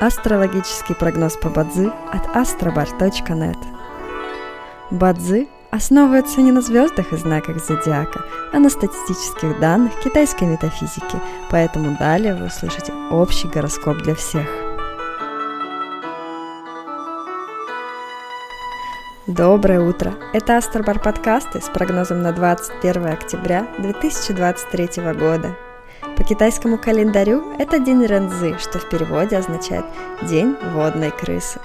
Астрологический прогноз по Бадзи от astrobar.net Бадзи основывается не на звездах и знаках зодиака, а на статистических данных китайской метафизики, поэтому далее вы услышите общий гороскоп для всех. Доброе утро! Это Астробар подкасты с прогнозом на 21 октября 2023 года. По китайскому календарю это день Рензы, что в переводе означает «день водной крысы».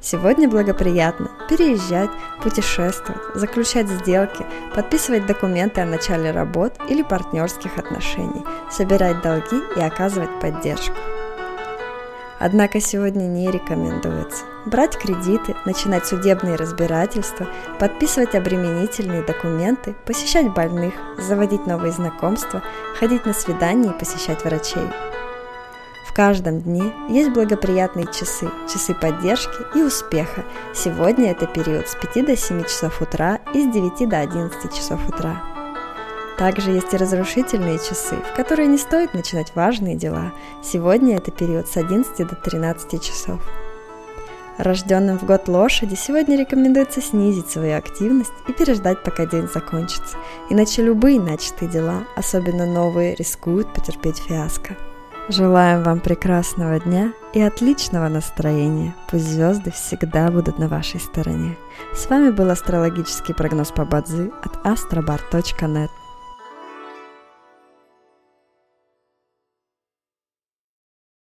Сегодня благоприятно переезжать, путешествовать, заключать сделки, подписывать документы о начале работ или партнерских отношений, собирать долги и оказывать поддержку. Однако сегодня не рекомендуется брать кредиты, начинать судебные разбирательства, подписывать обременительные документы, посещать больных, заводить новые знакомства, ходить на свидания и посещать врачей. В каждом дне есть благоприятные часы, часы поддержки и успеха. Сегодня это период с 5 до 7 часов утра и с 9 до 11 часов утра. Также есть и разрушительные часы, в которые не стоит начинать важные дела. Сегодня это период с 11 до 13 часов. Рожденным в год лошади сегодня рекомендуется снизить свою активность и переждать, пока день закончится. Иначе любые начатые дела, особенно новые, рискуют потерпеть фиаско. Желаем вам прекрасного дня и отличного настроения. Пусть звезды всегда будут на вашей стороне. С вами был астрологический прогноз по Бадзи от astrobar.net.